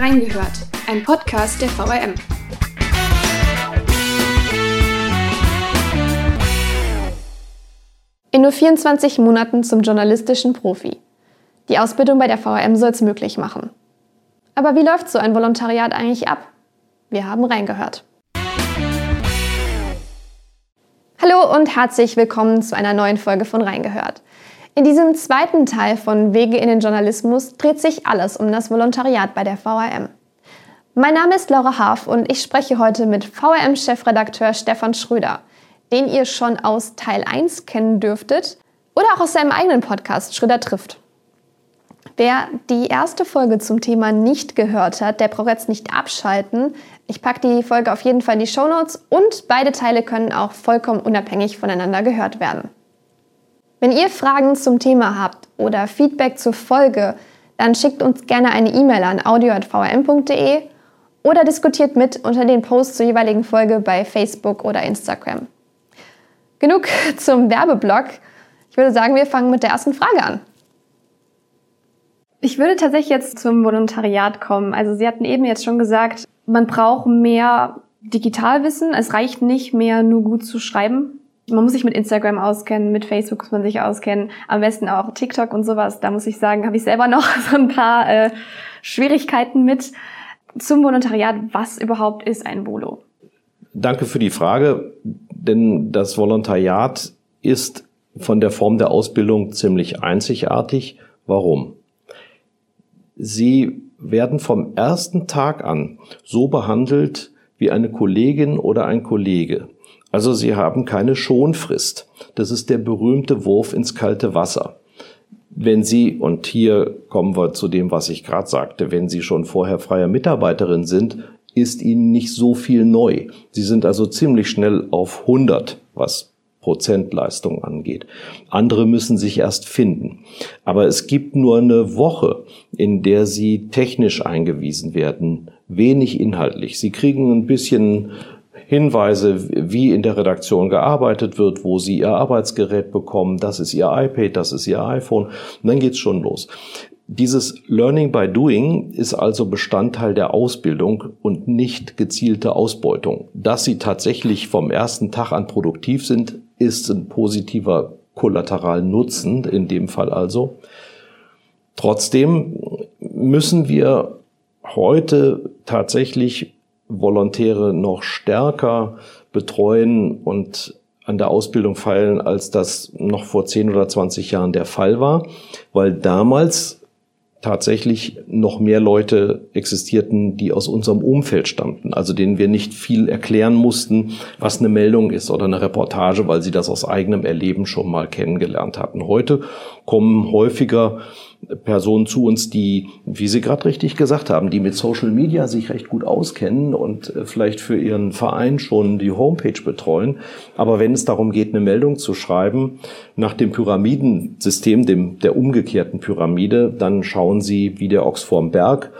Reingehört, ein Podcast der VRM. In nur 24 Monaten zum journalistischen Profi. Die Ausbildung bei der VRM soll es möglich machen. Aber wie läuft so ein Volontariat eigentlich ab? Wir haben reingehört. Hallo und herzlich willkommen zu einer neuen Folge von Reingehört. In diesem zweiten Teil von Wege in den Journalismus dreht sich alles um das Volontariat bei der VRM. Mein Name ist Laura Haaf und ich spreche heute mit VRM-Chefredakteur Stefan Schröder, den ihr schon aus Teil 1 kennen dürftet oder auch aus seinem eigenen Podcast Schröder trifft. Wer die erste Folge zum Thema nicht gehört hat, der braucht jetzt nicht abschalten. Ich packe die Folge auf jeden Fall in die Show Notes und beide Teile können auch vollkommen unabhängig voneinander gehört werden. Wenn ihr Fragen zum Thema habt oder Feedback zur Folge, dann schickt uns gerne eine E-Mail an audio.vrm.de oder diskutiert mit unter den Posts zur jeweiligen Folge bei Facebook oder Instagram. Genug zum Werbeblock. Ich würde sagen, wir fangen mit der ersten Frage an. Ich würde tatsächlich jetzt zum Volontariat kommen. Also Sie hatten eben jetzt schon gesagt, man braucht mehr Digitalwissen. Es reicht nicht mehr nur gut zu schreiben. Man muss sich mit Instagram auskennen, mit Facebook muss man sich auskennen, am besten auch TikTok und sowas. Da muss ich sagen, habe ich selber noch so ein paar äh, Schwierigkeiten mit. Zum Volontariat, was überhaupt ist ein Volo? Danke für die Frage, denn das Volontariat ist von der Form der Ausbildung ziemlich einzigartig. Warum? Sie werden vom ersten Tag an so behandelt wie eine Kollegin oder ein Kollege. Also sie haben keine Schonfrist. Das ist der berühmte Wurf ins kalte Wasser. Wenn Sie, und hier kommen wir zu dem, was ich gerade sagte, wenn Sie schon vorher freie Mitarbeiterin sind, ist Ihnen nicht so viel neu. Sie sind also ziemlich schnell auf 100, was Prozentleistung angeht. Andere müssen sich erst finden. Aber es gibt nur eine Woche, in der Sie technisch eingewiesen werden, wenig inhaltlich. Sie kriegen ein bisschen Hinweise, wie in der Redaktion gearbeitet wird, wo Sie Ihr Arbeitsgerät bekommen, das ist Ihr iPad, das ist Ihr iPhone, und dann geht's schon los. Dieses Learning by Doing ist also Bestandteil der Ausbildung und nicht gezielte Ausbeutung. Dass Sie tatsächlich vom ersten Tag an produktiv sind, ist ein positiver Kollateralnutzen, in dem Fall also. Trotzdem müssen wir heute tatsächlich Volontäre noch stärker betreuen und an der Ausbildung feilen, als das noch vor 10 oder 20 Jahren der Fall war, weil damals tatsächlich noch mehr Leute existierten, die aus unserem Umfeld stammten, also denen wir nicht viel erklären mussten, was eine Meldung ist oder eine Reportage, weil sie das aus eigenem Erleben schon mal kennengelernt hatten. Heute kommen häufiger Personen zu uns, die, wie Sie gerade richtig gesagt haben, die mit Social Media sich recht gut auskennen und äh, vielleicht für ihren Verein schon die Homepage betreuen. Aber wenn es darum geht, eine Meldung zu schreiben nach dem Pyramidensystem, dem der umgekehrten Pyramide, dann schauen Sie wie der Ochs vorm Berg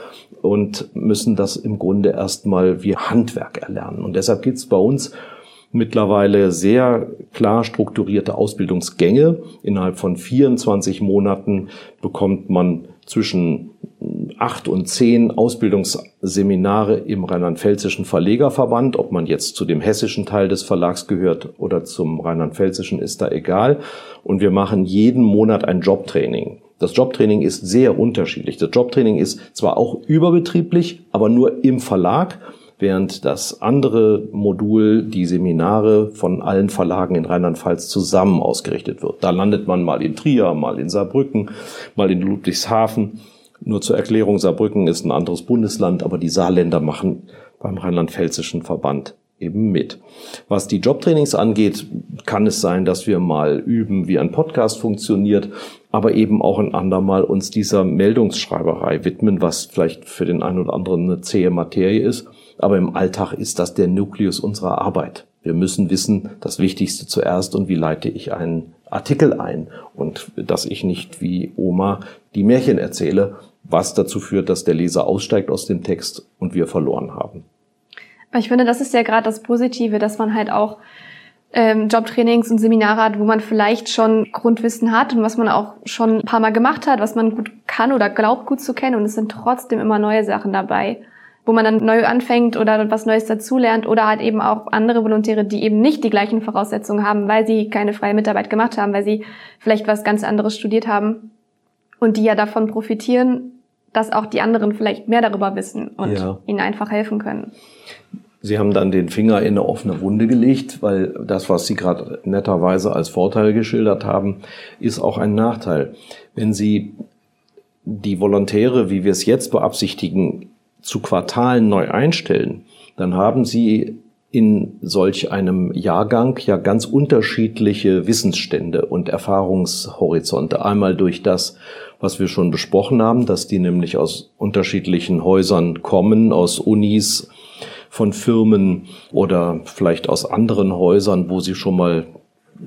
und müssen das im Grunde erstmal wie Handwerk erlernen. Und deshalb geht es bei uns mittlerweile sehr klar strukturierte Ausbildungsgänge. Innerhalb von 24 Monaten bekommt man zwischen acht und zehn Ausbildungsseminare im rheinland-pfälzischen Verlegerverband. Ob man jetzt zu dem hessischen Teil des Verlags gehört oder zum rheinland-pfälzischen ist da egal. Und wir machen jeden Monat ein Jobtraining. Das Jobtraining ist sehr unterschiedlich. Das Jobtraining ist zwar auch überbetrieblich, aber nur im Verlag während das andere Modul, die Seminare von allen Verlagen in Rheinland-Pfalz zusammen ausgerichtet wird. Da landet man mal in Trier, mal in Saarbrücken, mal in Ludwigshafen. Nur zur Erklärung, Saarbrücken ist ein anderes Bundesland, aber die Saarländer machen beim Rheinland-Pfälzischen Verband eben mit. Was die Jobtrainings angeht, kann es sein, dass wir mal üben, wie ein Podcast funktioniert, aber eben auch ein andermal uns dieser Meldungsschreiberei widmen, was vielleicht für den einen oder anderen eine zähe Materie ist. Aber im Alltag ist das der Nukleus unserer Arbeit. Wir müssen wissen, das Wichtigste zuerst und wie leite ich einen Artikel ein und dass ich nicht wie Oma die Märchen erzähle, was dazu führt, dass der Leser aussteigt aus dem Text und wir verloren haben. Ich finde, das ist ja gerade das Positive, dass man halt auch ähm, Jobtrainings und Seminare hat, wo man vielleicht schon Grundwissen hat und was man auch schon ein paar Mal gemacht hat, was man gut kann oder glaubt gut zu kennen und es sind trotzdem immer neue Sachen dabei, wo man dann neu anfängt oder was Neues dazulernt oder halt eben auch andere Volontäre, die eben nicht die gleichen Voraussetzungen haben, weil sie keine freie Mitarbeit gemacht haben, weil sie vielleicht was ganz anderes studiert haben und die ja davon profitieren, dass auch die anderen vielleicht mehr darüber wissen und ja. ihnen einfach helfen können. Sie haben dann den Finger in eine offene Wunde gelegt, weil das, was Sie gerade netterweise als Vorteil geschildert haben, ist auch ein Nachteil. Wenn Sie die Volontäre, wie wir es jetzt beabsichtigen, zu Quartalen neu einstellen, dann haben Sie in solch einem Jahrgang ja ganz unterschiedliche Wissensstände und Erfahrungshorizonte. Einmal durch das, was wir schon besprochen haben, dass die nämlich aus unterschiedlichen Häusern kommen, aus Unis, von Firmen oder vielleicht aus anderen Häusern, wo sie schon mal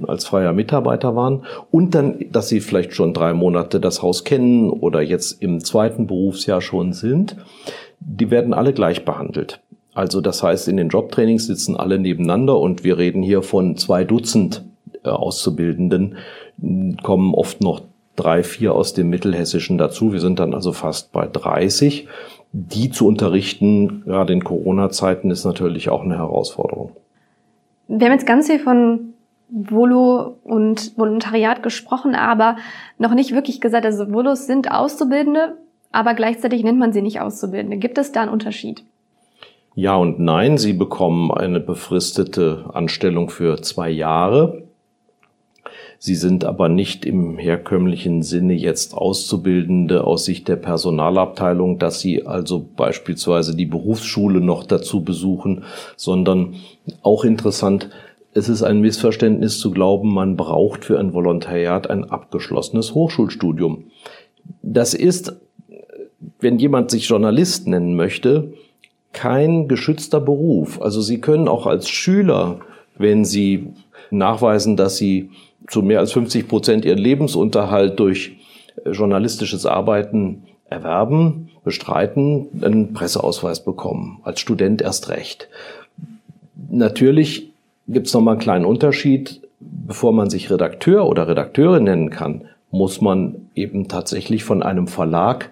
als freier Mitarbeiter waren und dann, dass sie vielleicht schon drei Monate das Haus kennen oder jetzt im zweiten Berufsjahr schon sind, die werden alle gleich behandelt. Also das heißt, in den Jobtrainings sitzen alle nebeneinander und wir reden hier von zwei Dutzend äh, Auszubildenden, kommen oft noch drei, vier aus dem Mittelhessischen dazu. Wir sind dann also fast bei 30 die zu unterrichten, gerade in Corona-Zeiten, ist natürlich auch eine Herausforderung. Wir haben jetzt ganz viel von Volo und Volontariat gesprochen, aber noch nicht wirklich gesagt, also Volos sind Auszubildende, aber gleichzeitig nennt man sie nicht Auszubildende. Gibt es da einen Unterschied? Ja und nein, sie bekommen eine befristete Anstellung für zwei Jahre. Sie sind aber nicht im herkömmlichen Sinne jetzt Auszubildende aus Sicht der Personalabteilung, dass Sie also beispielsweise die Berufsschule noch dazu besuchen, sondern auch interessant, es ist ein Missverständnis zu glauben, man braucht für ein Volontariat ein abgeschlossenes Hochschulstudium. Das ist, wenn jemand sich Journalist nennen möchte, kein geschützter Beruf. Also Sie können auch als Schüler, wenn Sie nachweisen, dass Sie zu mehr als 50 Prozent ihren Lebensunterhalt durch äh, journalistisches Arbeiten erwerben, bestreiten, einen Presseausweis bekommen. Als Student erst recht. Natürlich gibt es nochmal einen kleinen Unterschied. Bevor man sich Redakteur oder Redakteurin nennen kann, muss man eben tatsächlich von einem Verlag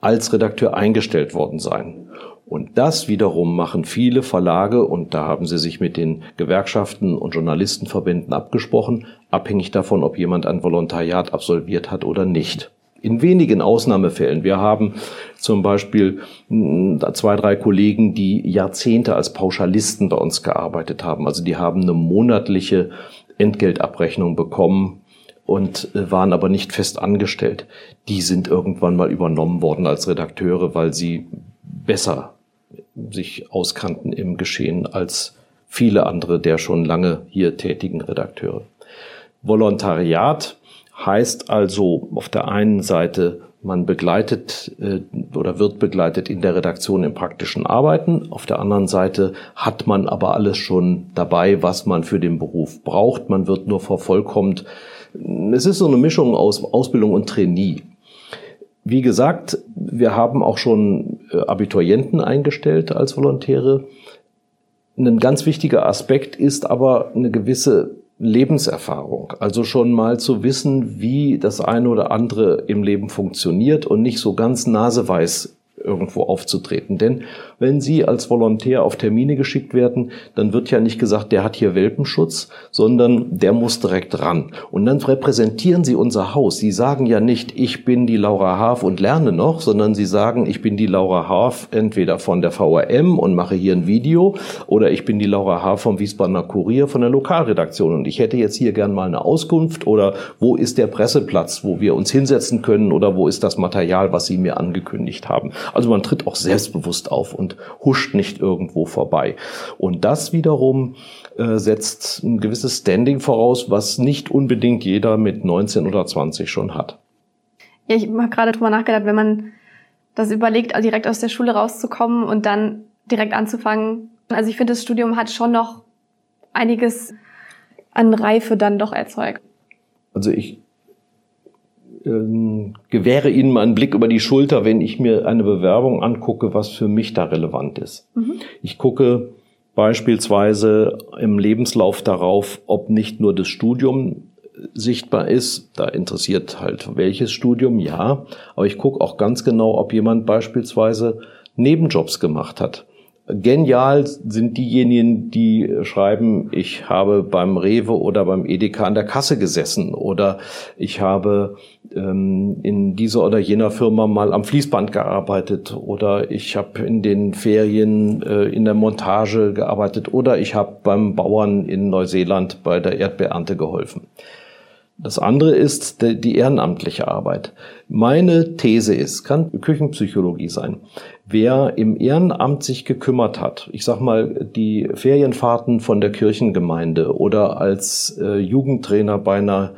als Redakteur eingestellt worden sein. Und das wiederum machen viele Verlage, und da haben sie sich mit den Gewerkschaften und Journalistenverbänden abgesprochen, abhängig davon, ob jemand ein Volontariat absolviert hat oder nicht. In wenigen Ausnahmefällen. Wir haben zum Beispiel hm, zwei, drei Kollegen, die Jahrzehnte als Pauschalisten bei uns gearbeitet haben. Also die haben eine monatliche Entgeltabrechnung bekommen und äh, waren aber nicht fest angestellt. Die sind irgendwann mal übernommen worden als Redakteure, weil sie besser sich auskannten im Geschehen als viele andere der schon lange hier tätigen Redakteure. Volontariat heißt also auf der einen Seite, man begleitet äh, oder wird begleitet in der Redaktion im praktischen Arbeiten. Auf der anderen Seite hat man aber alles schon dabei, was man für den Beruf braucht. Man wird nur vervollkommt. Es ist so eine Mischung aus Ausbildung und Trainee. Wie gesagt, wir haben auch schon äh, Abiturienten eingestellt als Volontäre. Ein ganz wichtiger Aspekt ist aber eine gewisse Lebenserfahrung. Also schon mal zu wissen, wie das eine oder andere im Leben funktioniert und nicht so ganz naseweiß irgendwo aufzutreten. Denn wenn Sie als Volontär auf Termine geschickt werden, dann wird ja nicht gesagt, der hat hier Welpenschutz, sondern der muss direkt ran. Und dann repräsentieren Sie unser Haus. Sie sagen ja nicht, ich bin die Laura Haaf und lerne noch, sondern Sie sagen, ich bin die Laura Haaf entweder von der VRM und mache hier ein Video oder ich bin die Laura Haaf vom Wiesbadener Kurier von der Lokalredaktion und ich hätte jetzt hier gern mal eine Auskunft oder wo ist der Presseplatz, wo wir uns hinsetzen können oder wo ist das Material, was Sie mir angekündigt haben. Also man tritt auch selbstbewusst auf und huscht nicht irgendwo vorbei. Und das wiederum äh, setzt ein gewisses Standing voraus, was nicht unbedingt jeder mit 19 oder 20 schon hat. Ja, ich habe gerade drüber nachgedacht, wenn man das überlegt, direkt aus der Schule rauszukommen und dann direkt anzufangen. Also ich finde, das Studium hat schon noch einiges an Reife dann doch erzeugt. Also ich ähm, gewähre Ihnen mal einen Blick über die Schulter, wenn ich mir eine Bewerbung angucke, was für mich da relevant ist. Mhm. Ich gucke beispielsweise im Lebenslauf darauf, ob nicht nur das Studium sichtbar ist. Da interessiert halt welches Studium, ja. Aber ich gucke auch ganz genau, ob jemand beispielsweise Nebenjobs gemacht hat. Genial sind diejenigen, die schreiben, ich habe beim Rewe oder beim Edeka an der Kasse gesessen oder ich habe ähm, in dieser oder jener Firma mal am Fließband gearbeitet oder ich habe in den Ferien äh, in der Montage gearbeitet oder ich habe beim Bauern in Neuseeland bei der Erdbeernte geholfen. Das andere ist die ehrenamtliche Arbeit. Meine These ist, kann Küchenpsychologie sein. Wer im Ehrenamt sich gekümmert hat, ich sag mal, die Ferienfahrten von der Kirchengemeinde oder als äh, Jugendtrainer bei einer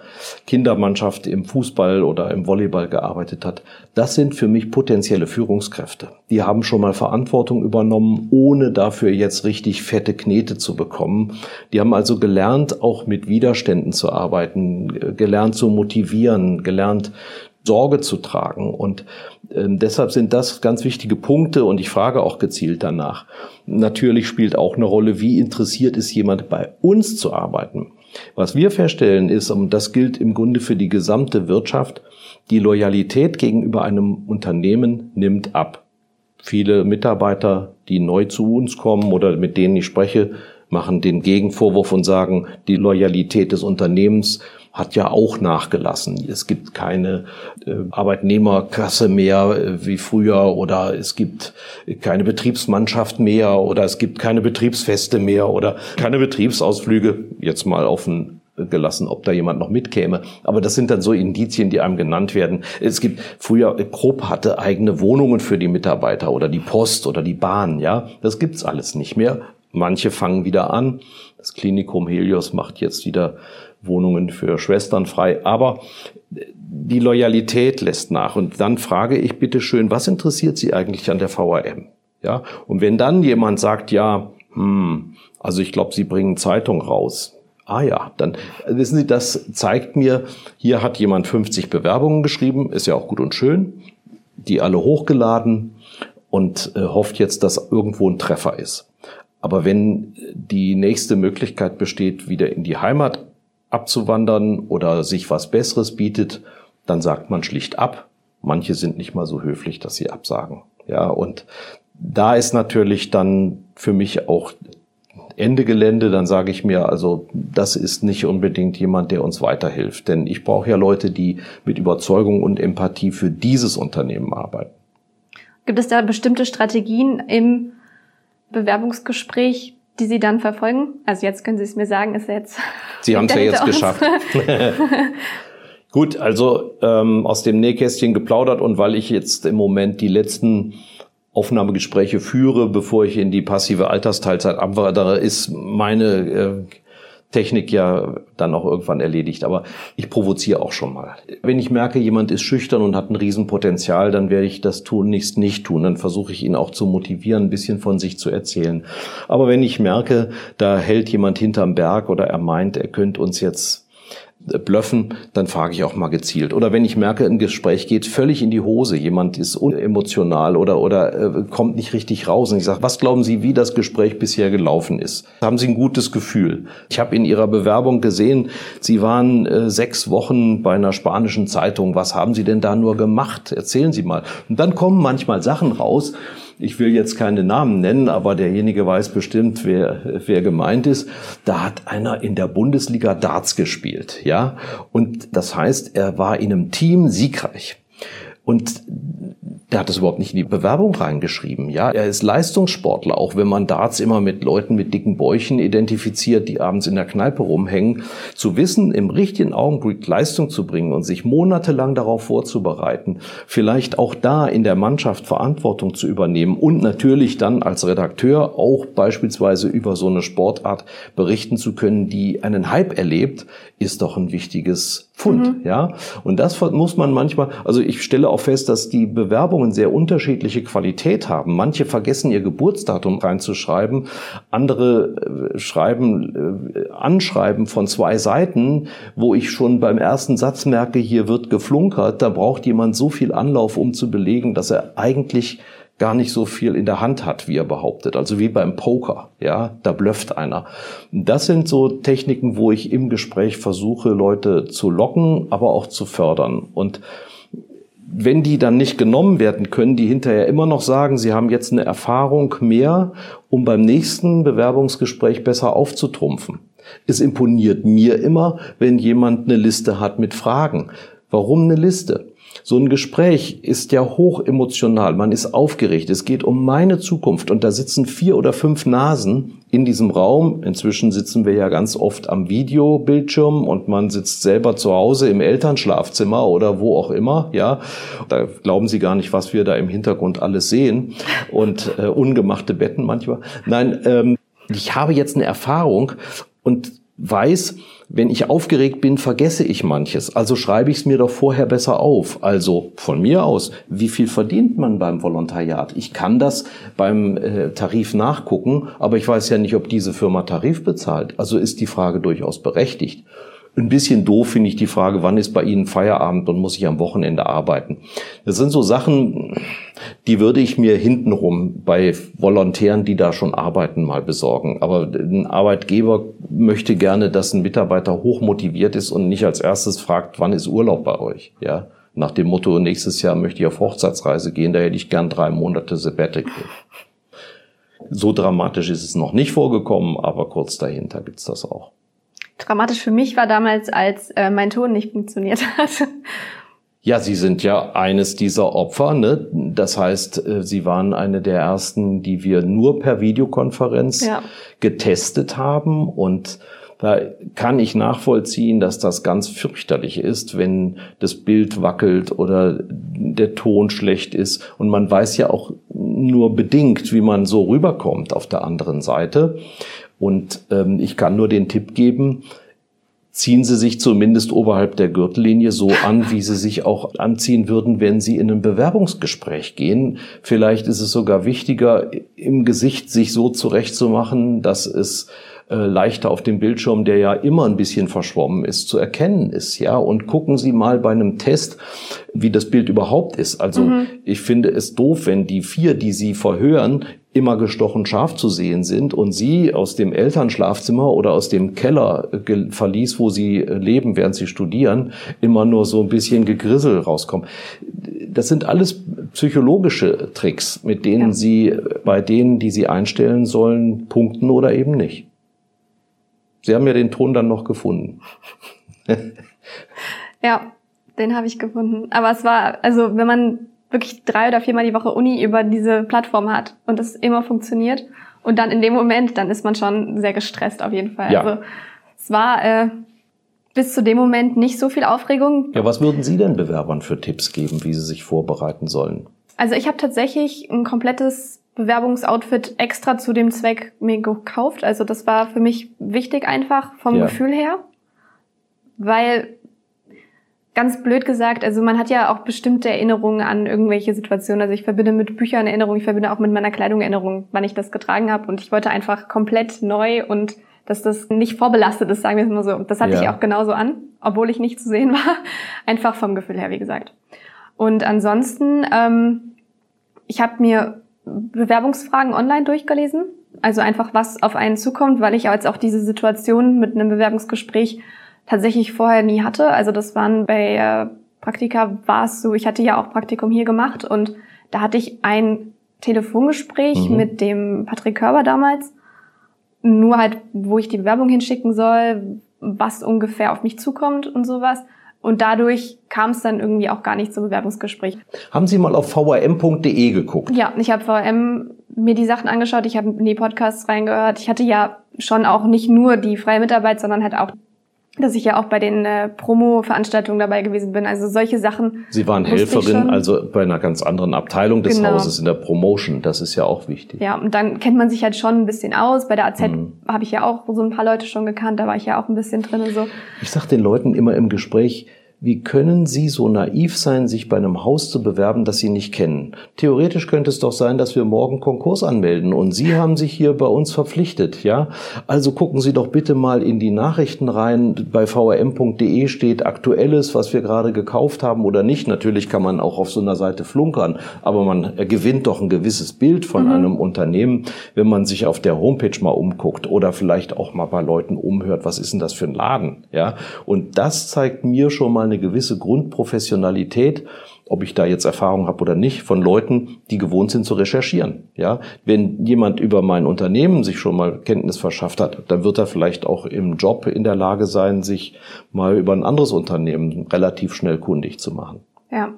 Kindermannschaft im Fußball oder im Volleyball gearbeitet hat, das sind für mich potenzielle Führungskräfte. Die haben schon mal Verantwortung übernommen, ohne dafür jetzt richtig fette Knete zu bekommen. Die haben also gelernt, auch mit Widerständen zu arbeiten, gelernt zu motivieren, gelernt Sorge zu tragen. Und äh, deshalb sind das ganz wichtige Punkte und ich frage auch gezielt danach. Natürlich spielt auch eine Rolle, wie interessiert ist jemand bei uns zu arbeiten. Was wir feststellen ist, und das gilt im Grunde für die gesamte Wirtschaft, die Loyalität gegenüber einem Unternehmen nimmt ab. Viele Mitarbeiter, die neu zu uns kommen oder mit denen ich spreche, machen den Gegenvorwurf und sagen, die Loyalität des Unternehmens hat ja auch nachgelassen. Es gibt keine äh, Arbeitnehmerkasse mehr äh, wie früher oder es gibt keine Betriebsmannschaft mehr oder es gibt keine Betriebsfeste mehr oder keine Betriebsausflüge. Jetzt mal offen gelassen, ob da jemand noch mitkäme. Aber das sind dann so Indizien, die einem genannt werden. Es gibt früher, Krupp hatte eigene Wohnungen für die Mitarbeiter oder die Post oder die Bahn, ja. Das gibt's alles nicht mehr. Manche fangen wieder an. Das Klinikum Helios macht jetzt wieder Wohnungen für Schwestern frei. Aber die Loyalität lässt nach. Und dann frage ich bitte schön, was interessiert Sie eigentlich an der VRM? Ja, und wenn dann jemand sagt, ja, hm, also ich glaube, Sie bringen Zeitung raus. Ah ja, dann wissen Sie, das zeigt mir, hier hat jemand 50 Bewerbungen geschrieben, ist ja auch gut und schön, die alle hochgeladen und äh, hofft jetzt, dass irgendwo ein Treffer ist. Aber wenn die nächste Möglichkeit besteht, wieder in die Heimat abzuwandern oder sich was Besseres bietet, dann sagt man schlicht ab. Manche sind nicht mal so höflich, dass sie absagen. Ja, und da ist natürlich dann für mich auch Ende Gelände, dann sage ich mir, also das ist nicht unbedingt jemand, der uns weiterhilft. Denn ich brauche ja Leute, die mit Überzeugung und Empathie für dieses Unternehmen arbeiten. Gibt es da bestimmte Strategien im Bewerbungsgespräch, die Sie dann verfolgen? Also jetzt können Sie es mir sagen, ist jetzt. Sie haben es ja jetzt geschafft. Gut, also ähm, aus dem Nähkästchen geplaudert und weil ich jetzt im Moment die letzten Aufnahmegespräche führe, bevor ich in die passive Altersteilzeit abwandere, ist meine äh, Technik ja dann auch irgendwann erledigt. Aber ich provoziere auch schon mal. Wenn ich merke, jemand ist schüchtern und hat ein Riesenpotenzial, dann werde ich das tun, nichts nicht tun. Dann versuche ich ihn auch zu motivieren, ein bisschen von sich zu erzählen. Aber wenn ich merke, da hält jemand hinterm Berg oder er meint, er könnte uns jetzt blöffen, dann frage ich auch mal gezielt. Oder wenn ich merke, ein Gespräch geht völlig in die Hose, jemand ist unemotional oder, oder äh, kommt nicht richtig raus und ich sage, was glauben Sie, wie das Gespräch bisher gelaufen ist? Haben Sie ein gutes Gefühl? Ich habe in Ihrer Bewerbung gesehen, Sie waren äh, sechs Wochen bei einer spanischen Zeitung. Was haben Sie denn da nur gemacht? Erzählen Sie mal. Und dann kommen manchmal Sachen raus, ich will jetzt keine Namen nennen, aber derjenige weiß bestimmt, wer, wer gemeint ist. Da hat einer in der Bundesliga Darts gespielt, ja. Und das heißt, er war in einem Team siegreich. Und der hat das überhaupt nicht in die Bewerbung reingeschrieben. Ja, er ist Leistungssportler, auch wenn man Darts immer mit Leuten mit dicken Bäuchen identifiziert, die abends in der Kneipe rumhängen. Zu wissen, im richtigen Augenblick Leistung zu bringen und sich monatelang darauf vorzubereiten, vielleicht auch da in der Mannschaft Verantwortung zu übernehmen und natürlich dann als Redakteur auch beispielsweise über so eine Sportart berichten zu können, die einen Hype erlebt, ist doch ein wichtiges Pfund, mhm. ja. Und das muss man manchmal, also ich stelle auch fest, dass die Bewerbung Bewerbungen sehr unterschiedliche Qualität haben. Manche vergessen ihr Geburtsdatum reinzuschreiben, andere äh, schreiben äh, Anschreiben von zwei Seiten, wo ich schon beim ersten Satz merke, hier wird geflunkert. Da braucht jemand so viel Anlauf, um zu belegen, dass er eigentlich gar nicht so viel in der Hand hat, wie er behauptet. Also wie beim Poker, ja, da blöfft einer. Das sind so Techniken, wo ich im Gespräch versuche, Leute zu locken, aber auch zu fördern. Und wenn die dann nicht genommen werden, können die hinterher immer noch sagen, sie haben jetzt eine Erfahrung mehr, um beim nächsten Bewerbungsgespräch besser aufzutrumpfen. Es imponiert mir immer, wenn jemand eine Liste hat mit Fragen. Warum eine Liste? So ein Gespräch ist ja hoch emotional. Man ist aufgeregt. Es geht um meine Zukunft. Und da sitzen vier oder fünf Nasen in diesem Raum. Inzwischen sitzen wir ja ganz oft am Videobildschirm und man sitzt selber zu Hause im Elternschlafzimmer oder wo auch immer. Ja, da glauben Sie gar nicht, was wir da im Hintergrund alles sehen und äh, ungemachte Betten manchmal. Nein, ähm, ich habe jetzt eine Erfahrung und weiß, wenn ich aufgeregt bin, vergesse ich manches. Also schreibe ich es mir doch vorher besser auf. Also von mir aus, wie viel verdient man beim Volontariat? Ich kann das beim äh, Tarif nachgucken, aber ich weiß ja nicht, ob diese Firma Tarif bezahlt. Also ist die Frage durchaus berechtigt. Ein bisschen doof finde ich die Frage, wann ist bei Ihnen Feierabend und muss ich am Wochenende arbeiten? Das sind so Sachen, die würde ich mir hintenrum bei Volontären, die da schon arbeiten, mal besorgen. Aber ein Arbeitgeber möchte gerne, dass ein Mitarbeiter hoch motiviert ist und nicht als erstes fragt, wann ist Urlaub bei euch? Ja, nach dem Motto, nächstes Jahr möchte ich auf Hochzeitsreise gehen, da hätte ich gern drei Monate Sabbatical. So dramatisch ist es noch nicht vorgekommen, aber kurz dahinter gibt's das auch. Dramatisch für mich war damals, als äh, mein Ton nicht funktioniert hat. Ja, Sie sind ja eines dieser Opfer. Ne? Das heißt, äh, Sie waren eine der ersten, die wir nur per Videokonferenz ja. getestet haben. Und da kann ich nachvollziehen, dass das ganz fürchterlich ist, wenn das Bild wackelt oder der Ton schlecht ist. Und man weiß ja auch nur bedingt, wie man so rüberkommt auf der anderen Seite. Und ähm, ich kann nur den Tipp geben, ziehen Sie sich zumindest oberhalb der Gürtellinie so an, wie Sie sich auch anziehen würden, wenn Sie in ein Bewerbungsgespräch gehen. Vielleicht ist es sogar wichtiger, im Gesicht sich so zurechtzumachen, dass es leichter auf dem Bildschirm, der ja immer ein bisschen verschwommen ist, zu erkennen ist, ja. Und gucken Sie mal bei einem Test, wie das Bild überhaupt ist. Also mhm. ich finde es doof, wenn die vier, die Sie verhören, immer gestochen scharf zu sehen sind und Sie aus dem Elternschlafzimmer oder aus dem Keller äh, verließ, wo Sie äh, leben, während Sie studieren, immer nur so ein bisschen Gegrissel rauskommen. Das sind alles psychologische Tricks, mit denen ja. Sie bei denen, die Sie einstellen sollen, punkten oder eben nicht. Sie haben ja den Ton dann noch gefunden. ja, den habe ich gefunden. Aber es war, also wenn man wirklich drei oder viermal die Woche Uni über diese Plattform hat und das immer funktioniert und dann in dem Moment, dann ist man schon sehr gestresst auf jeden Fall. Ja. Also es war äh, bis zu dem Moment nicht so viel Aufregung. Ja, was würden Sie denn Bewerbern für Tipps geben, wie sie sich vorbereiten sollen? Also ich habe tatsächlich ein komplettes Bewerbungsoutfit extra zu dem Zweck mir gekauft. Also das war für mich wichtig einfach vom ja. Gefühl her, weil ganz blöd gesagt, also man hat ja auch bestimmte Erinnerungen an irgendwelche Situationen. Also ich verbinde mit Büchern Erinnerungen, ich verbinde auch mit meiner Kleidung Erinnerungen, wann ich das getragen habe. Und ich wollte einfach komplett neu und dass das nicht vorbelastet ist, sagen wir es mal so. Das hatte ja. ich auch genauso an, obwohl ich nicht zu sehen war. Einfach vom Gefühl her, wie gesagt. Und ansonsten, ähm, ich habe mir Bewerbungsfragen online durchgelesen. Also einfach, was auf einen zukommt, weil ich jetzt auch diese Situation mit einem Bewerbungsgespräch tatsächlich vorher nie hatte. Also das waren bei äh, Praktika war es so, ich hatte ja auch Praktikum hier gemacht und da hatte ich ein Telefongespräch mhm. mit dem Patrick Körber damals. Nur halt, wo ich die Bewerbung hinschicken soll, was ungefähr auf mich zukommt und sowas. Und dadurch kam es dann irgendwie auch gar nicht zum Bewerbungsgespräch. Haben Sie mal auf vrm.de geguckt? Ja, ich habe VRM mir die Sachen angeschaut, ich habe in die Podcasts reingehört. Ich hatte ja schon auch nicht nur die freie Mitarbeit, sondern halt auch dass ich ja auch bei den äh, Promo-Veranstaltungen dabei gewesen bin. Also solche Sachen. Sie waren Helferin, also bei einer ganz anderen Abteilung des genau. Hauses in der Promotion. Das ist ja auch wichtig. Ja, und dann kennt man sich halt schon ein bisschen aus. Bei der AZ mhm. habe ich ja auch so ein paar Leute schon gekannt. Da war ich ja auch ein bisschen drin und so. Ich sag den Leuten immer im Gespräch, wie können Sie so naiv sein, sich bei einem Haus zu bewerben, das Sie nicht kennen? Theoretisch könnte es doch sein, dass wir morgen Konkurs anmelden und Sie haben sich hier bei uns verpflichtet, ja? Also gucken Sie doch bitte mal in die Nachrichten rein. Bei vrm.de steht aktuelles, was wir gerade gekauft haben oder nicht. Natürlich kann man auch auf so einer Seite flunkern, aber man gewinnt doch ein gewisses Bild von mhm. einem Unternehmen, wenn man sich auf der Homepage mal umguckt oder vielleicht auch mal bei Leuten umhört, was ist denn das für ein Laden, ja? Und das zeigt mir schon mal eine gewisse Grundprofessionalität, ob ich da jetzt Erfahrung habe oder nicht, von Leuten, die gewohnt sind zu recherchieren. Ja, wenn jemand über mein Unternehmen sich schon mal Kenntnis verschafft hat, dann wird er vielleicht auch im Job in der Lage sein, sich mal über ein anderes Unternehmen relativ schnell kundig zu machen. Ja.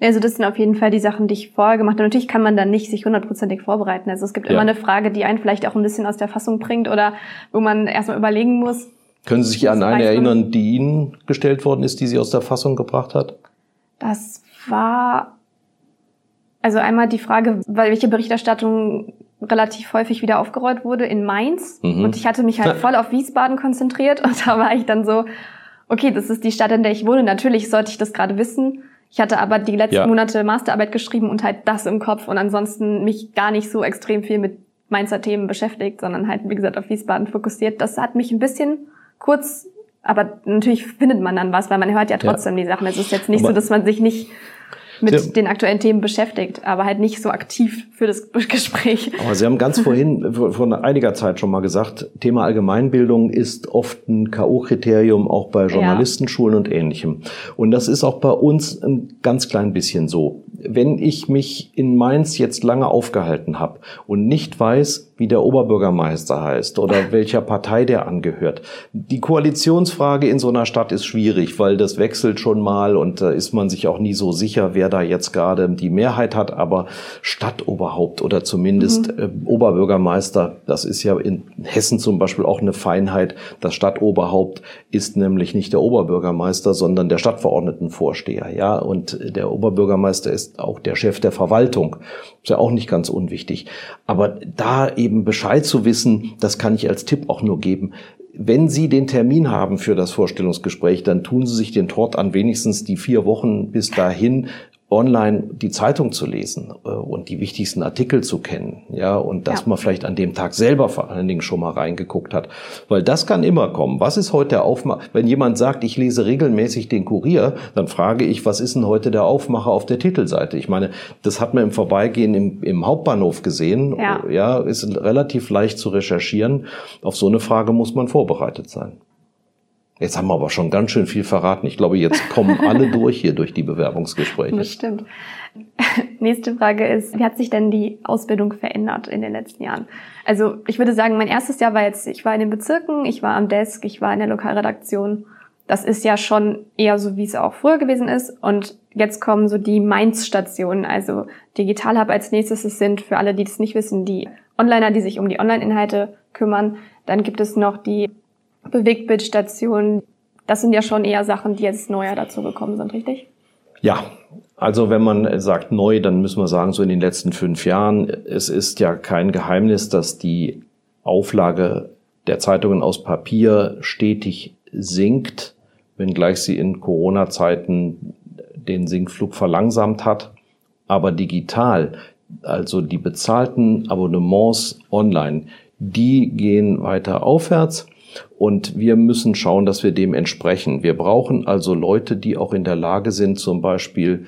Also das sind auf jeden Fall die Sachen, die ich vorher gemacht habe. Natürlich kann man dann nicht sich hundertprozentig vorbereiten. Also es gibt ja. immer eine Frage, die einen vielleicht auch ein bisschen aus der Fassung bringt oder wo man erstmal überlegen muss, können Sie sich an eine erinnern, die Ihnen gestellt worden ist, die Sie aus der Fassung gebracht hat? Das war also einmal die Frage, weil welche Berichterstattung relativ häufig wieder aufgerollt wurde in Mainz. Mhm. Und ich hatte mich halt voll auf Wiesbaden konzentriert und da war ich dann so, okay, das ist die Stadt, in der ich wohne. Natürlich sollte ich das gerade wissen. Ich hatte aber die letzten ja. Monate Masterarbeit geschrieben und halt das im Kopf und ansonsten mich gar nicht so extrem viel mit Mainzer Themen beschäftigt, sondern halt, wie gesagt, auf Wiesbaden fokussiert. Das hat mich ein bisschen kurz, aber natürlich findet man dann was, weil man hört ja trotzdem ja. die Sachen. Es ist jetzt nicht aber so, dass man sich nicht mit Sie den aktuellen Themen beschäftigt, aber halt nicht so aktiv für das Gespräch. Aber Sie haben ganz vorhin, vor einiger Zeit schon mal gesagt, Thema Allgemeinbildung ist oft ein K.O.-Kriterium auch bei Journalistenschulen ja. und Ähnlichem. Und das ist auch bei uns ein ganz klein bisschen so. Wenn ich mich in Mainz jetzt lange aufgehalten habe und nicht weiß, wie der Oberbürgermeister heißt oder welcher Partei der angehört. Die Koalitionsfrage in so einer Stadt ist schwierig, weil das wechselt schon mal und da ist man sich auch nie so sicher, wer da jetzt gerade die Mehrheit hat. Aber Stadtoberhaupt oder zumindest mhm. äh, Oberbürgermeister, das ist ja in Hessen zum Beispiel auch eine Feinheit. Das Stadtoberhaupt ist nämlich nicht der Oberbürgermeister, sondern der Stadtverordnetenvorsteher. Ja, und der Oberbürgermeister ist auch der Chef der Verwaltung. Ist ja auch nicht ganz unwichtig. Aber da eben Bescheid zu wissen, das kann ich als Tipp auch nur geben. Wenn Sie den Termin haben für das Vorstellungsgespräch, dann tun Sie sich den Tort an, wenigstens die vier Wochen bis dahin online die Zeitung zu lesen äh, und die wichtigsten Artikel zu kennen, ja, und dass ja. man vielleicht an dem Tag selber vor allen Dingen schon mal reingeguckt hat, weil das kann immer kommen. Was ist heute der Aufmacher? Wenn jemand sagt, ich lese regelmäßig den Kurier, dann frage ich, was ist denn heute der Aufmacher auf der Titelseite? Ich meine, das hat man im Vorbeigehen im, im Hauptbahnhof gesehen, ja. ja, ist relativ leicht zu recherchieren. Auf so eine Frage muss man vorbereitet sein. Jetzt haben wir aber schon ganz schön viel verraten. Ich glaube, jetzt kommen alle durch hier durch die Bewerbungsgespräche. Das stimmt. Nächste Frage ist, wie hat sich denn die Ausbildung verändert in den letzten Jahren? Also ich würde sagen, mein erstes Jahr war jetzt, ich war in den Bezirken, ich war am Desk, ich war in der Lokalredaktion. Das ist ja schon eher so, wie es auch früher gewesen ist. Und jetzt kommen so die Mainz-Stationen, also Digital Hub als nächstes. Es sind für alle, die das nicht wissen, die Onliner, die sich um die Online-Inhalte kümmern. Dann gibt es noch die Bewegtbildstationen, das sind ja schon eher Sachen, die jetzt neuer dazu gekommen sind, richtig? Ja, also wenn man sagt neu, dann müssen wir sagen, so in den letzten fünf Jahren. Es ist ja kein Geheimnis, dass die Auflage der Zeitungen aus Papier stetig sinkt, wenngleich sie in Corona-Zeiten den Sinkflug verlangsamt hat. Aber digital, also die bezahlten Abonnements online, die gehen weiter aufwärts. Und wir müssen schauen, dass wir dem entsprechen. Wir brauchen also Leute, die auch in der Lage sind, zum Beispiel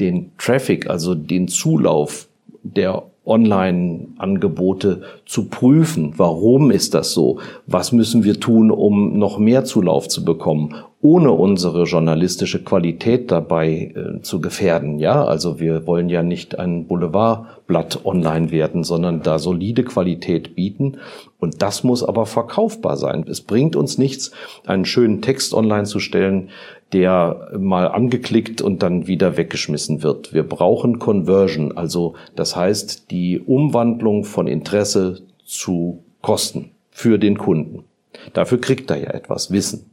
den Traffic, also den Zulauf der Online-Angebote zu prüfen. Warum ist das so? Was müssen wir tun, um noch mehr Zulauf zu bekommen, ohne unsere journalistische Qualität dabei äh, zu gefährden? Ja, also wir wollen ja nicht ein Boulevardblatt online werden, sondern da solide Qualität bieten. Und das muss aber verkaufbar sein. Es bringt uns nichts, einen schönen Text online zu stellen, der mal angeklickt und dann wieder weggeschmissen wird. Wir brauchen Conversion, also das heißt die Umwandlung von Interesse zu Kosten für den Kunden. Dafür kriegt er ja etwas Wissen.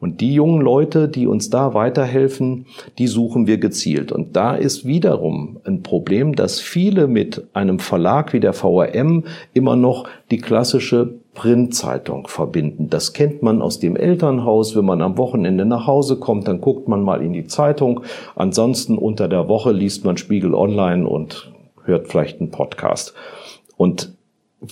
Und die jungen Leute, die uns da weiterhelfen, die suchen wir gezielt. Und da ist wiederum ein Problem, dass viele mit einem Verlag wie der VRM immer noch die klassische Printzeitung verbinden. Das kennt man aus dem Elternhaus. Wenn man am Wochenende nach Hause kommt, dann guckt man mal in die Zeitung. Ansonsten unter der Woche liest man Spiegel Online und hört vielleicht einen Podcast. Und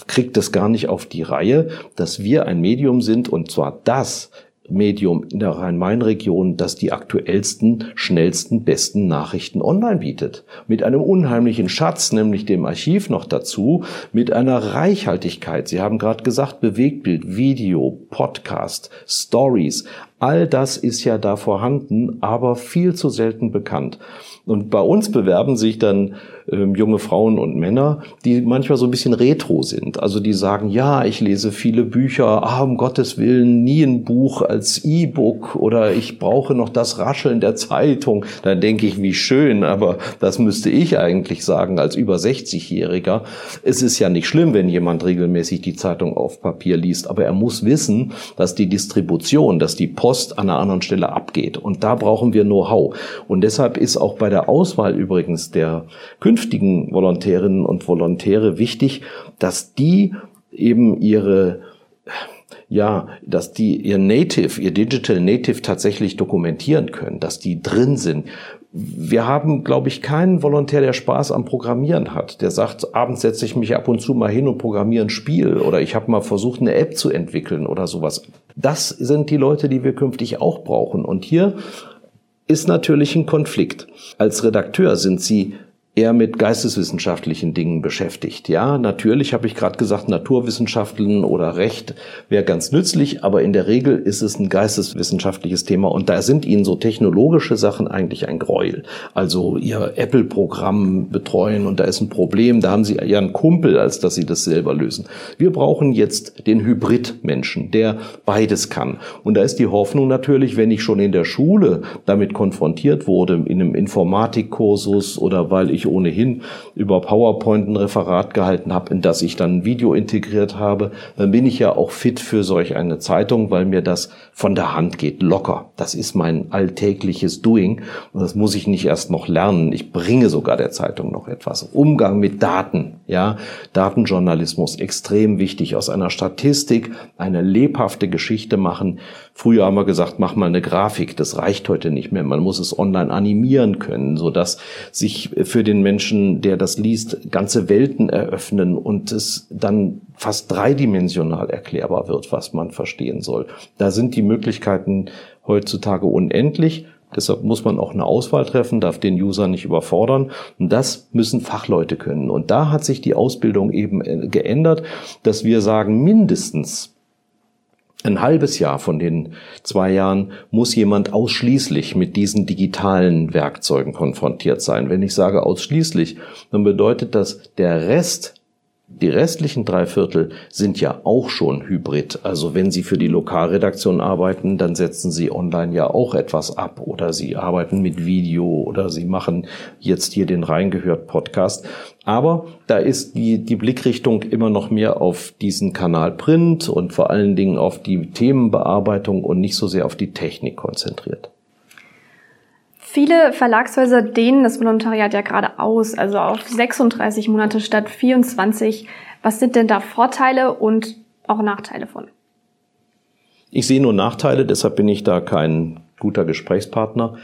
kriegt es gar nicht auf die Reihe, dass wir ein Medium sind und zwar das Medium in der Rhein-Main-Region, das die aktuellsten, schnellsten, besten Nachrichten online bietet. Mit einem unheimlichen Schatz, nämlich dem Archiv noch dazu, mit einer Reichhaltigkeit. Sie haben gerade gesagt, Bewegtbild, Video, Podcast, Stories, all das ist ja da vorhanden, aber viel zu selten bekannt. Und bei uns bewerben sich dann ähm, junge Frauen und Männer, die manchmal so ein bisschen retro sind. Also die sagen, ja, ich lese viele Bücher, ah, um Gottes Willen, nie ein Buch als E-Book oder ich brauche noch das Rascheln der Zeitung. Dann denke ich, wie schön, aber das müsste ich eigentlich sagen als über 60-Jähriger. Es ist ja nicht schlimm, wenn jemand regelmäßig die Zeitung auf Papier liest, aber er muss wissen, dass die Distribution, dass die Post an einer anderen Stelle abgeht. Und da brauchen wir Know-how. Und deshalb ist auch bei der Auswahl übrigens der künftigen künftigen Volontärinnen und Volontäre wichtig, dass die eben ihre ja, dass die ihr Native, ihr Digital Native tatsächlich dokumentieren können, dass die drin sind. Wir haben, glaube ich, keinen Volontär, der Spaß am Programmieren hat, der sagt, abends setze ich mich ab und zu mal hin und programmiere ein Spiel oder ich habe mal versucht, eine App zu entwickeln oder sowas. Das sind die Leute, die wir künftig auch brauchen. Und hier ist natürlich ein Konflikt. Als Redakteur sind Sie eher mit geisteswissenschaftlichen Dingen beschäftigt. Ja, natürlich habe ich gerade gesagt, Naturwissenschaften oder Recht wäre ganz nützlich, aber in der Regel ist es ein geisteswissenschaftliches Thema und da sind Ihnen so technologische Sachen eigentlich ein Gräuel. Also Ihr Apple-Programm betreuen und da ist ein Problem, da haben Sie einen Kumpel, als dass Sie das selber lösen. Wir brauchen jetzt den Hybrid-Menschen, der beides kann. Und da ist die Hoffnung natürlich, wenn ich schon in der Schule damit konfrontiert wurde, in einem Informatikkursus oder weil ich ohnehin über PowerPoint ein Referat gehalten habe, in das ich dann ein Video integriert habe, dann bin ich ja auch fit für solch eine Zeitung, weil mir das von der Hand geht, locker. Das ist mein alltägliches Doing und das muss ich nicht erst noch lernen. Ich bringe sogar der Zeitung noch etwas. Umgang mit Daten, ja, Datenjournalismus extrem wichtig. Aus einer Statistik eine lebhafte Geschichte machen. Früher haben wir gesagt, mach mal eine Grafik. Das reicht heute nicht mehr. Man muss es online animieren können, so dass sich für den Menschen, der das liest, ganze Welten eröffnen und es dann fast dreidimensional erklärbar wird, was man verstehen soll. Da sind die Möglichkeiten heutzutage unendlich. Deshalb muss man auch eine Auswahl treffen, darf den User nicht überfordern. Und das müssen Fachleute können. Und da hat sich die Ausbildung eben äh, geändert, dass wir sagen, mindestens ein halbes Jahr von den zwei Jahren muss jemand ausschließlich mit diesen digitalen Werkzeugen konfrontiert sein. Wenn ich sage ausschließlich, dann bedeutet das, der Rest die restlichen drei Viertel sind ja auch schon hybrid. Also wenn Sie für die Lokalredaktion arbeiten, dann setzen Sie online ja auch etwas ab oder Sie arbeiten mit Video oder Sie machen jetzt hier den Reingehört Podcast. Aber da ist die, die Blickrichtung immer noch mehr auf diesen Kanal Print und vor allen Dingen auf die Themenbearbeitung und nicht so sehr auf die Technik konzentriert. Viele Verlagshäuser dehnen das Volontariat ja gerade aus, also auf 36 Monate statt 24. Was sind denn da Vorteile und auch Nachteile von? Ich sehe nur Nachteile, deshalb bin ich da kein guter Gesprächspartner.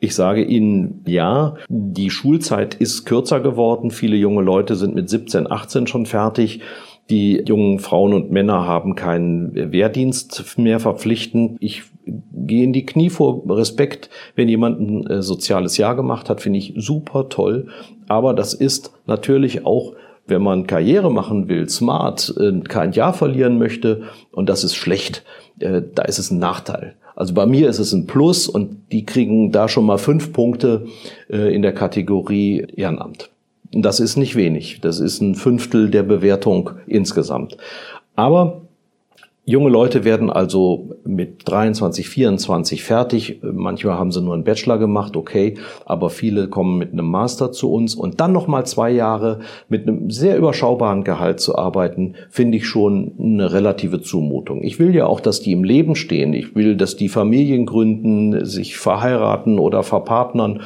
Ich sage Ihnen, ja, die Schulzeit ist kürzer geworden. Viele junge Leute sind mit 17, 18 schon fertig. Die jungen Frauen und Männer haben keinen Wehrdienst mehr verpflichtend. Ich gehe in die Knie vor Respekt. Wenn jemand ein äh, soziales Jahr gemacht hat, finde ich super toll. Aber das ist natürlich auch wenn man Karriere machen will, smart, äh, kein Jahr verlieren möchte und das ist schlecht, äh, da ist es ein Nachteil. Also bei mir ist es ein Plus und die kriegen da schon mal fünf Punkte in der Kategorie Ehrenamt. Das ist nicht wenig. Das ist ein Fünftel der Bewertung insgesamt. Aber Junge Leute werden also mit 23, 24 fertig. Manchmal haben sie nur einen Bachelor gemacht, okay, aber viele kommen mit einem Master zu uns und dann noch mal zwei Jahre mit einem sehr überschaubaren Gehalt zu arbeiten, finde ich schon eine relative Zumutung. Ich will ja auch, dass die im Leben stehen. Ich will, dass die Familien gründen, sich verheiraten oder verpartnern.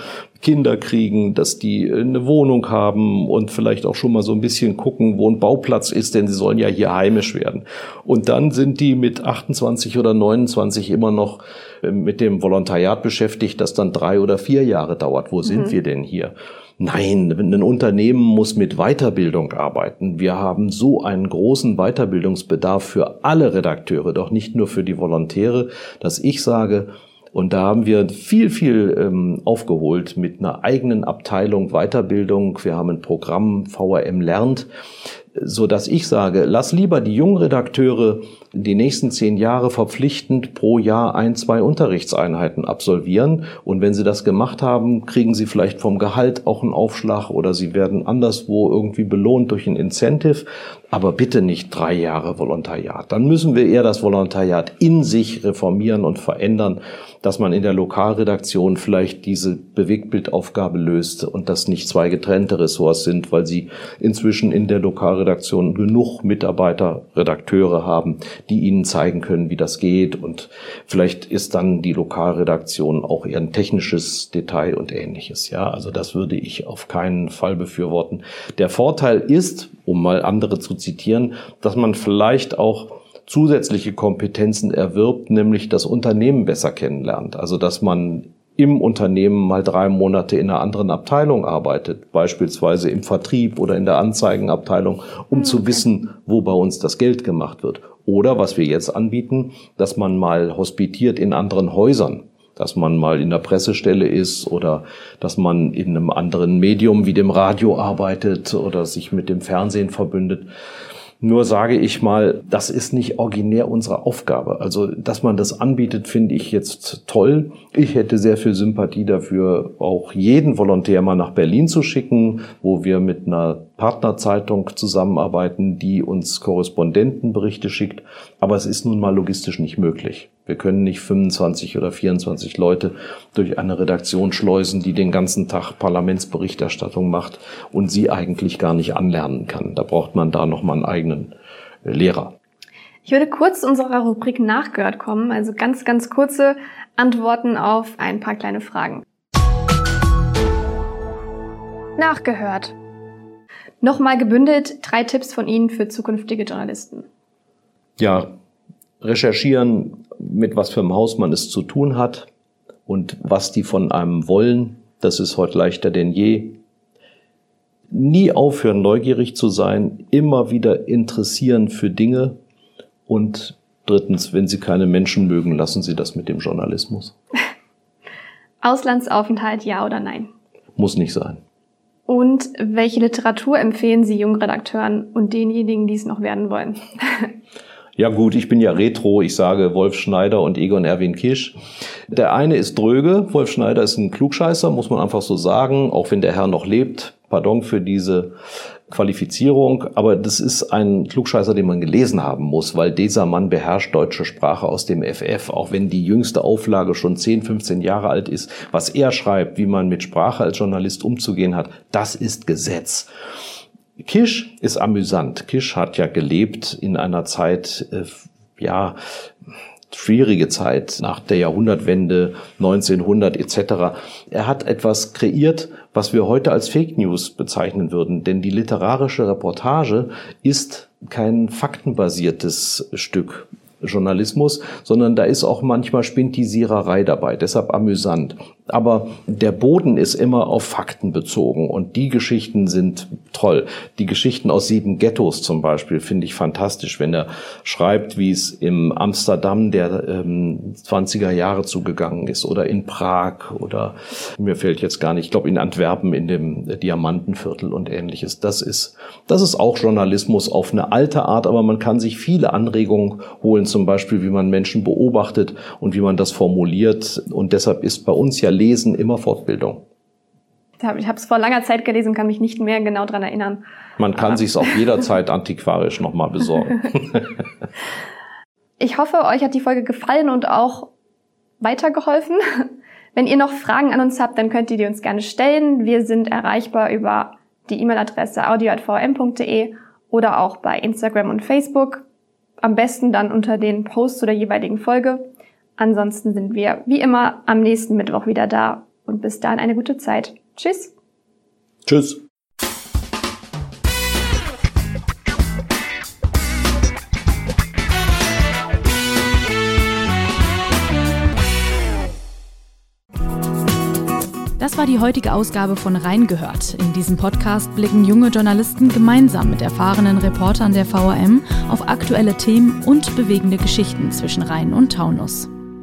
Kinder kriegen, dass die eine Wohnung haben und vielleicht auch schon mal so ein bisschen gucken, wo ein Bauplatz ist, denn sie sollen ja hier heimisch werden. Und dann sind die mit 28 oder 29 immer noch äh, mit dem Volontariat beschäftigt, das dann drei oder vier Jahre dauert. Wo sind mhm. wir denn hier? Nein, ein Unternehmen muss mit Weiterbildung arbeiten. Wir haben so einen großen Weiterbildungsbedarf für alle Redakteure, doch nicht nur für die Volontäre, dass ich sage, und da haben wir viel, viel ähm, aufgeholt mit einer eigenen Abteilung Weiterbildung. Wir haben ein Programm VRM lernt, so dass ich sage, lass lieber die jungen Redakteure die nächsten zehn Jahre verpflichtend pro Jahr ein, zwei Unterrichtseinheiten absolvieren. Und wenn sie das gemacht haben, kriegen sie vielleicht vom Gehalt auch einen Aufschlag oder sie werden anderswo irgendwie belohnt durch ein Incentive. Aber bitte nicht drei Jahre Volontariat. Dann müssen wir eher das Volontariat in sich reformieren und verändern dass man in der Lokalredaktion vielleicht diese Bewegtbildaufgabe löst und das nicht zwei getrennte Ressorts sind, weil sie inzwischen in der Lokalredaktion genug Mitarbeiter, Redakteure haben, die ihnen zeigen können, wie das geht. Und vielleicht ist dann die Lokalredaktion auch eher ein technisches Detail und ähnliches. Ja, also das würde ich auf keinen Fall befürworten. Der Vorteil ist, um mal andere zu zitieren, dass man vielleicht auch zusätzliche Kompetenzen erwirbt, nämlich das Unternehmen besser kennenlernt. Also dass man im Unternehmen mal drei Monate in einer anderen Abteilung arbeitet, beispielsweise im Vertrieb oder in der Anzeigenabteilung, um okay. zu wissen, wo bei uns das Geld gemacht wird. Oder was wir jetzt anbieten, dass man mal hospitiert in anderen Häusern dass man mal in der Pressestelle ist oder dass man in einem anderen Medium wie dem Radio arbeitet oder sich mit dem Fernsehen verbündet. Nur sage ich mal, das ist nicht originär unsere Aufgabe. Also, dass man das anbietet, finde ich jetzt toll. Ich hätte sehr viel Sympathie dafür, auch jeden Volontär mal nach Berlin zu schicken, wo wir mit einer Partnerzeitung zusammenarbeiten, die uns Korrespondentenberichte schickt. Aber es ist nun mal logistisch nicht möglich. Wir können nicht 25 oder 24 Leute durch eine Redaktion schleusen, die den ganzen Tag Parlamentsberichterstattung macht und sie eigentlich gar nicht anlernen kann. Da braucht man da nochmal einen eigenen äh, Lehrer. Ich würde kurz zu unserer Rubrik Nachgehört kommen, also ganz, ganz kurze Antworten auf ein paar kleine Fragen. Nachgehört. Nochmal gebündelt drei Tipps von Ihnen für zukünftige Journalisten. Ja, recherchieren, mit was für einem Haus man es zu tun hat und was die von einem wollen. Das ist heute leichter denn je. Nie aufhören, neugierig zu sein, immer wieder interessieren für Dinge und drittens, wenn Sie keine Menschen mögen, lassen Sie das mit dem Journalismus. Auslandsaufenthalt, ja oder nein? Muss nicht sein. Und welche Literatur empfehlen Sie jungen Redakteuren und denjenigen, die es noch werden wollen? Ja gut, ich bin ja Retro, ich sage Wolf Schneider und Egon Erwin Kisch. Der eine ist dröge, Wolf Schneider ist ein Klugscheißer, muss man einfach so sagen, auch wenn der Herr noch lebt. Pardon für diese Qualifizierung, aber das ist ein Klugscheißer, den man gelesen haben muss, weil dieser Mann beherrscht deutsche Sprache aus dem FF, auch wenn die jüngste Auflage schon 10, 15 Jahre alt ist. Was er schreibt, wie man mit Sprache als Journalist umzugehen hat, das ist Gesetz. Kisch ist amüsant. Kisch hat ja gelebt in einer Zeit, äh, ja, schwierige Zeit nach der Jahrhundertwende 1900 etc. Er hat etwas kreiert, was wir heute als Fake News bezeichnen würden, denn die literarische Reportage ist kein faktenbasiertes Stück. Journalismus, sondern da ist auch manchmal Spintisiererei dabei, deshalb amüsant. Aber der Boden ist immer auf Fakten bezogen und die Geschichten sind toll. Die Geschichten aus sieben Ghettos zum Beispiel finde ich fantastisch, wenn er schreibt, wie es im Amsterdam der ähm, 20er Jahre zugegangen ist oder in Prag oder mir fällt jetzt gar nicht, ich glaube in Antwerpen in dem Diamantenviertel und ähnliches. Das ist, das ist auch Journalismus auf eine alte Art, aber man kann sich viele Anregungen holen, zum Beispiel wie man Menschen beobachtet und wie man das formuliert und deshalb ist bei uns ja Lesen immer Fortbildung. Ich habe es vor langer Zeit gelesen, kann mich nicht mehr genau daran erinnern. Man kann sich es auch jederzeit antiquarisch nochmal besorgen. ich hoffe, euch hat die Folge gefallen und auch weitergeholfen. Wenn ihr noch Fragen an uns habt, dann könnt ihr die uns gerne stellen. Wir sind erreichbar über die E-Mail-Adresse audio.vm.de oder auch bei Instagram und Facebook. Am besten dann unter den Posts zu der jeweiligen Folge. Ansonsten sind wir wie immer am nächsten Mittwoch wieder da und bis dahin eine gute Zeit. Tschüss. Tschüss. Das war die heutige Ausgabe von Reingehört. In diesem Podcast blicken junge Journalisten gemeinsam mit erfahrenen Reportern der VRM auf aktuelle Themen und bewegende Geschichten zwischen Rhein und Taunus.